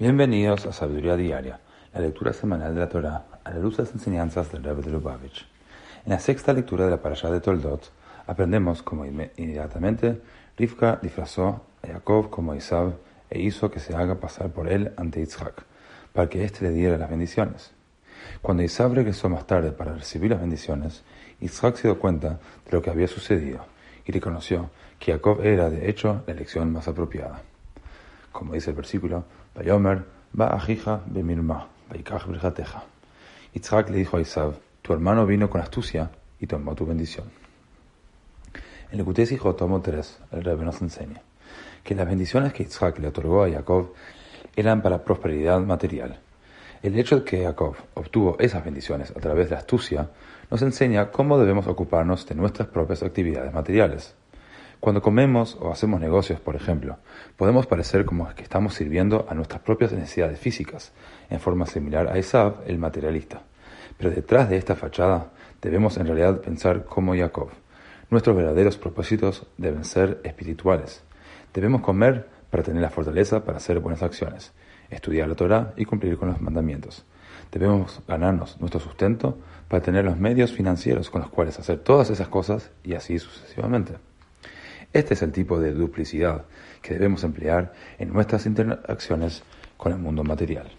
Bienvenidos a Sabiduría Diaria, la lectura semanal de la Torá a la luz de las enseñanzas del Rebbe de Lubavitch. En la sexta lectura de la parashá de Toldot, aprendemos cómo inmediatamente Rivka disfrazó a Jacob como Isab e hizo que se haga pasar por él ante Yitzhak, para que éste le diera las bendiciones. Cuando Isab regresó más tarde para recibir las bendiciones, Yitzhak se dio cuenta de lo que había sucedido y reconoció que Jacob era de hecho la elección más apropiada. Como dice el versículo, Bayomer, va ajija bemirma, baikach brijateja. Yitzhak le dijo a Isab, tu hermano vino con astucia y tomó tu bendición. En el Kutés hijo tomo 3, el Rebbe nos enseña que las bendiciones que Yitzhak le otorgó a Jacob eran para prosperidad material. El hecho de que Jacob obtuvo esas bendiciones a través de la astucia nos enseña cómo debemos ocuparnos de nuestras propias actividades materiales. Cuando comemos o hacemos negocios, por ejemplo, podemos parecer como que estamos sirviendo a nuestras propias necesidades físicas, en forma similar a Esav, el materialista. Pero detrás de esta fachada debemos en realidad pensar como Jacob. Nuestros verdaderos propósitos deben ser espirituales. Debemos comer para tener la fortaleza para hacer buenas acciones, estudiar la Torah y cumplir con los mandamientos. Debemos ganarnos nuestro sustento para tener los medios financieros con los cuales hacer todas esas cosas y así sucesivamente. Este es el tipo de duplicidad que debemos emplear en nuestras interacciones con el mundo material.